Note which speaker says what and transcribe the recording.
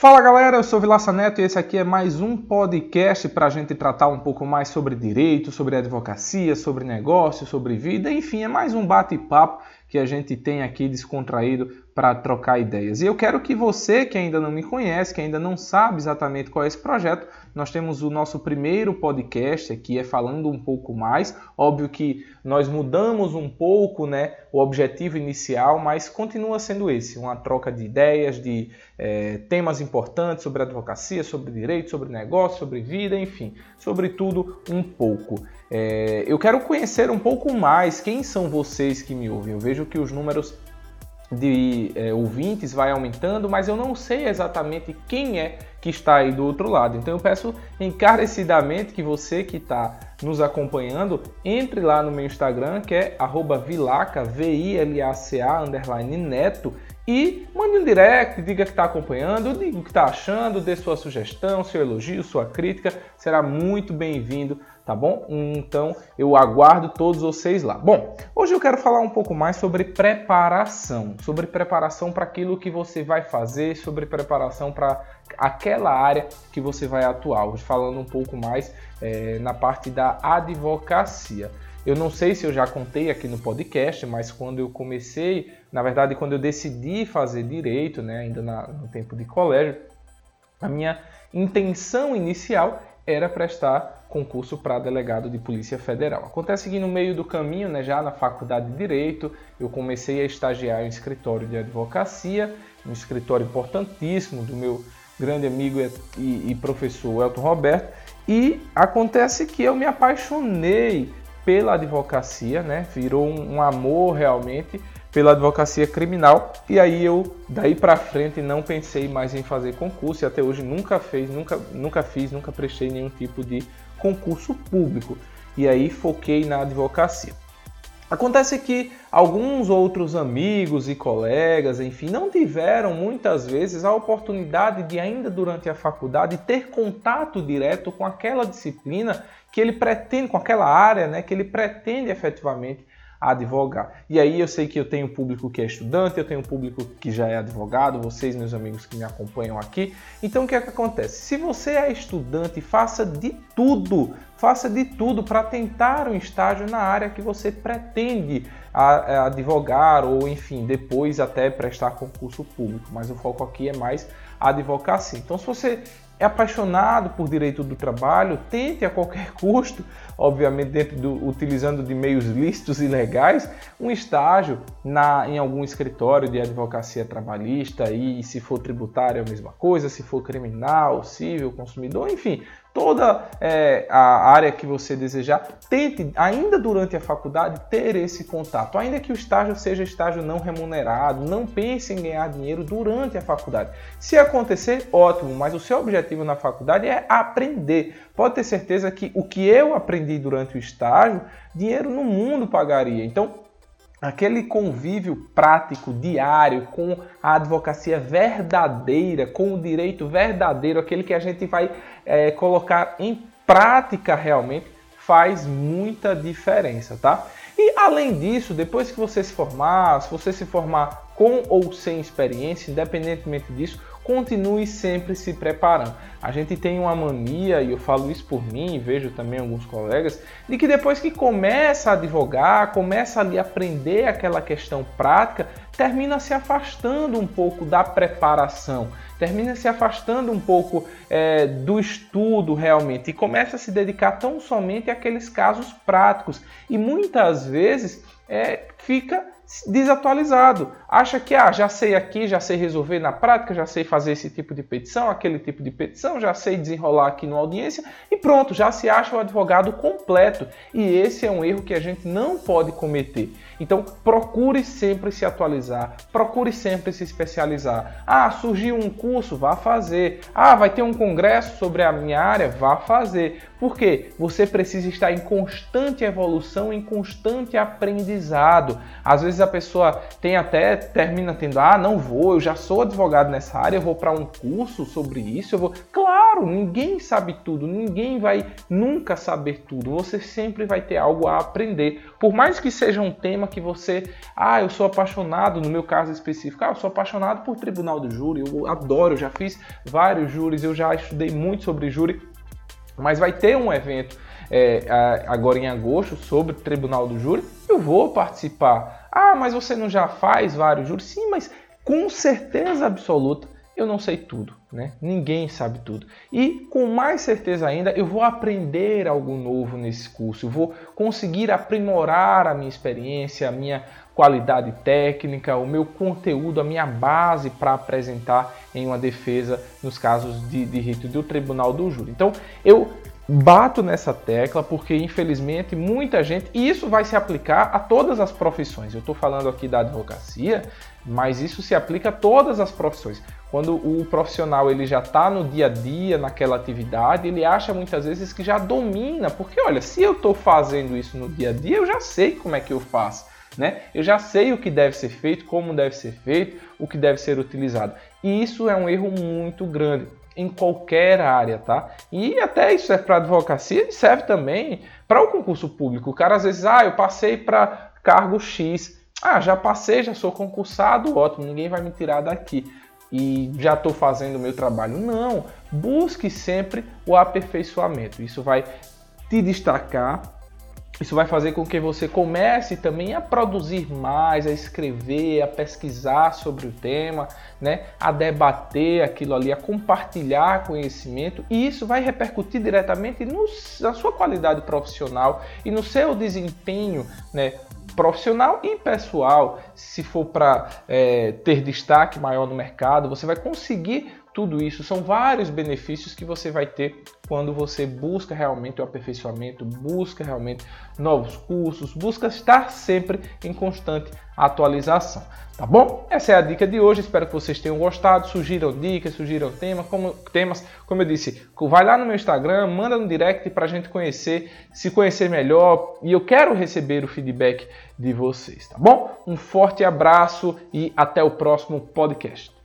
Speaker 1: Fala galera, eu sou Vilaça Neto e esse aqui é mais um podcast para a gente tratar um pouco mais sobre direito, sobre advocacia, sobre negócio, sobre vida, enfim, é mais um bate-papo que a gente tem aqui descontraído para trocar ideias. E eu quero que você que ainda não me conhece, que ainda não sabe exatamente qual é esse projeto, nós temos o nosso primeiro podcast aqui, é falando um pouco mais. Óbvio que nós mudamos um pouco né, o objetivo inicial, mas continua sendo esse: uma troca de ideias, de é, temas importantes sobre advocacia, sobre direito, sobre negócio, sobre vida, enfim, sobre tudo um pouco. É, eu quero conhecer um pouco mais quem são vocês que me ouvem. Eu vejo que os números de é, ouvintes vai aumentando, mas eu não sei exatamente quem é que está aí do outro lado. Então eu peço encarecidamente que você que está nos acompanhando, entre lá no meu Instagram, que é vilaca, V-I-L-A-C-A, underline neto, e mande um direct, diga que está acompanhando, diga o que está achando, dê sua sugestão, seu elogio, sua crítica, será muito bem-vindo tá bom? Então eu aguardo todos vocês lá. Bom, hoje eu quero falar um pouco mais sobre preparação, sobre preparação para aquilo que você vai fazer, sobre preparação para aquela área que você vai atuar. Hoje falando um pouco mais é, na parte da advocacia. Eu não sei se eu já contei aqui no podcast, mas quando eu comecei, na verdade, quando eu decidi fazer direito, né, ainda na, no tempo de colégio, a minha intenção inicial era prestar concurso para delegado de Polícia Federal. Acontece que no meio do caminho, né, já na faculdade de Direito, eu comecei a estagiar em escritório de advocacia, um escritório importantíssimo do meu grande amigo e, e professor Elton Roberto, e acontece que eu me apaixonei pela advocacia, né, virou um, um amor realmente, pela advocacia criminal e aí eu daí para frente não pensei mais em fazer concurso e até hoje nunca fez, nunca, nunca fiz, nunca prestei nenhum tipo de concurso público e aí foquei na advocacia. Acontece que alguns outros amigos e colegas, enfim, não tiveram muitas vezes a oportunidade de ainda durante a faculdade ter contato direto com aquela disciplina que ele pretende, com aquela área, né, que ele pretende efetivamente advogar. E aí eu sei que eu tenho público que é estudante, eu tenho público que já é advogado, vocês, meus amigos que me acompanham aqui. Então o que é que acontece? Se você é estudante, faça de tudo, faça de tudo para tentar um estágio na área que você pretende advogar ou enfim, depois até prestar concurso público, mas o foco aqui é mais a advocacia. Então se você é apaixonado por direito do trabalho, tente a qualquer custo, obviamente dentro do, utilizando de meios lícitos e legais, um estágio na, em algum escritório de advocacia trabalhista e se for tributário é a mesma coisa, se for criminal, civil, consumidor, enfim, toda é, a área que você desejar, tente, ainda durante a faculdade, ter esse contato. Ainda que o estágio seja estágio não remunerado, não pense em ganhar dinheiro durante a faculdade. Se acontecer, ótimo, mas o seu objetivo na faculdade é aprender. Pode ter certeza que o que eu aprendi durante o estágio, dinheiro no mundo pagaria. Então, aquele convívio prático, diário, com a advocacia verdadeira, com o direito verdadeiro, aquele que a gente vai é, colocar em prática realmente, faz muita diferença, tá? E além disso, depois que você se formar, se você se formar com ou sem experiência, independentemente disso, continue sempre se preparando. A gente tem uma mania, e eu falo isso por mim e vejo também alguns colegas, de que depois que começa a advogar, começa ali a aprender aquela questão prática, termina se afastando um pouco da preparação, termina se afastando um pouco é, do estudo realmente e começa a se dedicar tão somente àqueles casos práticos. E muitas vezes é, fica desatualizado. Acha que ah, já sei aqui, já sei resolver na prática, já sei fazer esse tipo de petição, aquele tipo de petição, já sei desenrolar aqui numa audiência e pronto, já se acha o advogado completo. E esse é um erro que a gente não pode cometer. Então, procure sempre se atualizar, procure sempre se especializar. Ah, surgiu um curso, vá fazer. Ah, vai ter um congresso sobre a minha área, vá fazer. Por quê? Você precisa estar em constante evolução, em constante aprendizado. Às vezes vezes a pessoa tem até, termina tendo, ah, não vou, eu já sou advogado nessa área, eu vou para um curso sobre isso, eu vou. Claro, ninguém sabe tudo, ninguém vai nunca saber tudo, você sempre vai ter algo a aprender. Por mais que seja um tema que você, ah, eu sou apaixonado, no meu caso específico, ah, eu sou apaixonado por tribunal do júri, eu adoro, eu já fiz vários júris, eu já estudei muito sobre júri, mas vai ter um evento é, agora em agosto sobre o Tribunal do Júri, eu vou participar. Ah, mas você não já faz vários júris? Sim, mas com certeza absoluta eu não sei tudo, né? Ninguém sabe tudo. E com mais certeza ainda, eu vou aprender algo novo nesse curso. Eu vou conseguir aprimorar a minha experiência, a minha qualidade técnica, o meu conteúdo, a minha base para apresentar em uma defesa nos casos de, rito do tribunal do júri. Então, eu bato nessa tecla porque infelizmente muita gente e isso vai se aplicar a todas as profissões. Eu estou falando aqui da advocacia, mas isso se aplica a todas as profissões. Quando o profissional ele já está no dia a dia naquela atividade, ele acha muitas vezes que já domina, porque olha, se eu estou fazendo isso no dia a dia, eu já sei como é que eu faço. Né? Eu já sei o que deve ser feito, como deve ser feito, o que deve ser utilizado. E isso é um erro muito grande em qualquer área, tá? E até isso serve para advocacia e serve também para o concurso público. O cara às vezes, ah, eu passei para cargo X. Ah, já passei, já sou concursado, ótimo, ninguém vai me tirar daqui. E já estou fazendo o meu trabalho. Não, busque sempre o aperfeiçoamento. Isso vai te destacar isso vai fazer com que você comece também a produzir mais, a escrever, a pesquisar sobre o tema, né? a debater aquilo ali, a compartilhar conhecimento, e isso vai repercutir diretamente no, na sua qualidade profissional e no seu desempenho né? Profissional e pessoal. Se for para é, ter destaque maior no mercado, você vai conseguir tudo isso. São vários benefícios que você vai ter quando você busca realmente o aperfeiçoamento, busca realmente novos cursos, busca estar sempre em constante atualização. Tá bom? Essa é a dica de hoje. Espero que vocês tenham gostado. Sugiram dicas, sugiram temas. Como, temas, como eu disse, vai lá no meu Instagram, manda no direct para a gente conhecer, se conhecer melhor. E eu quero receber o feedback de vocês, tá bom? Um forte abraço e até o próximo podcast.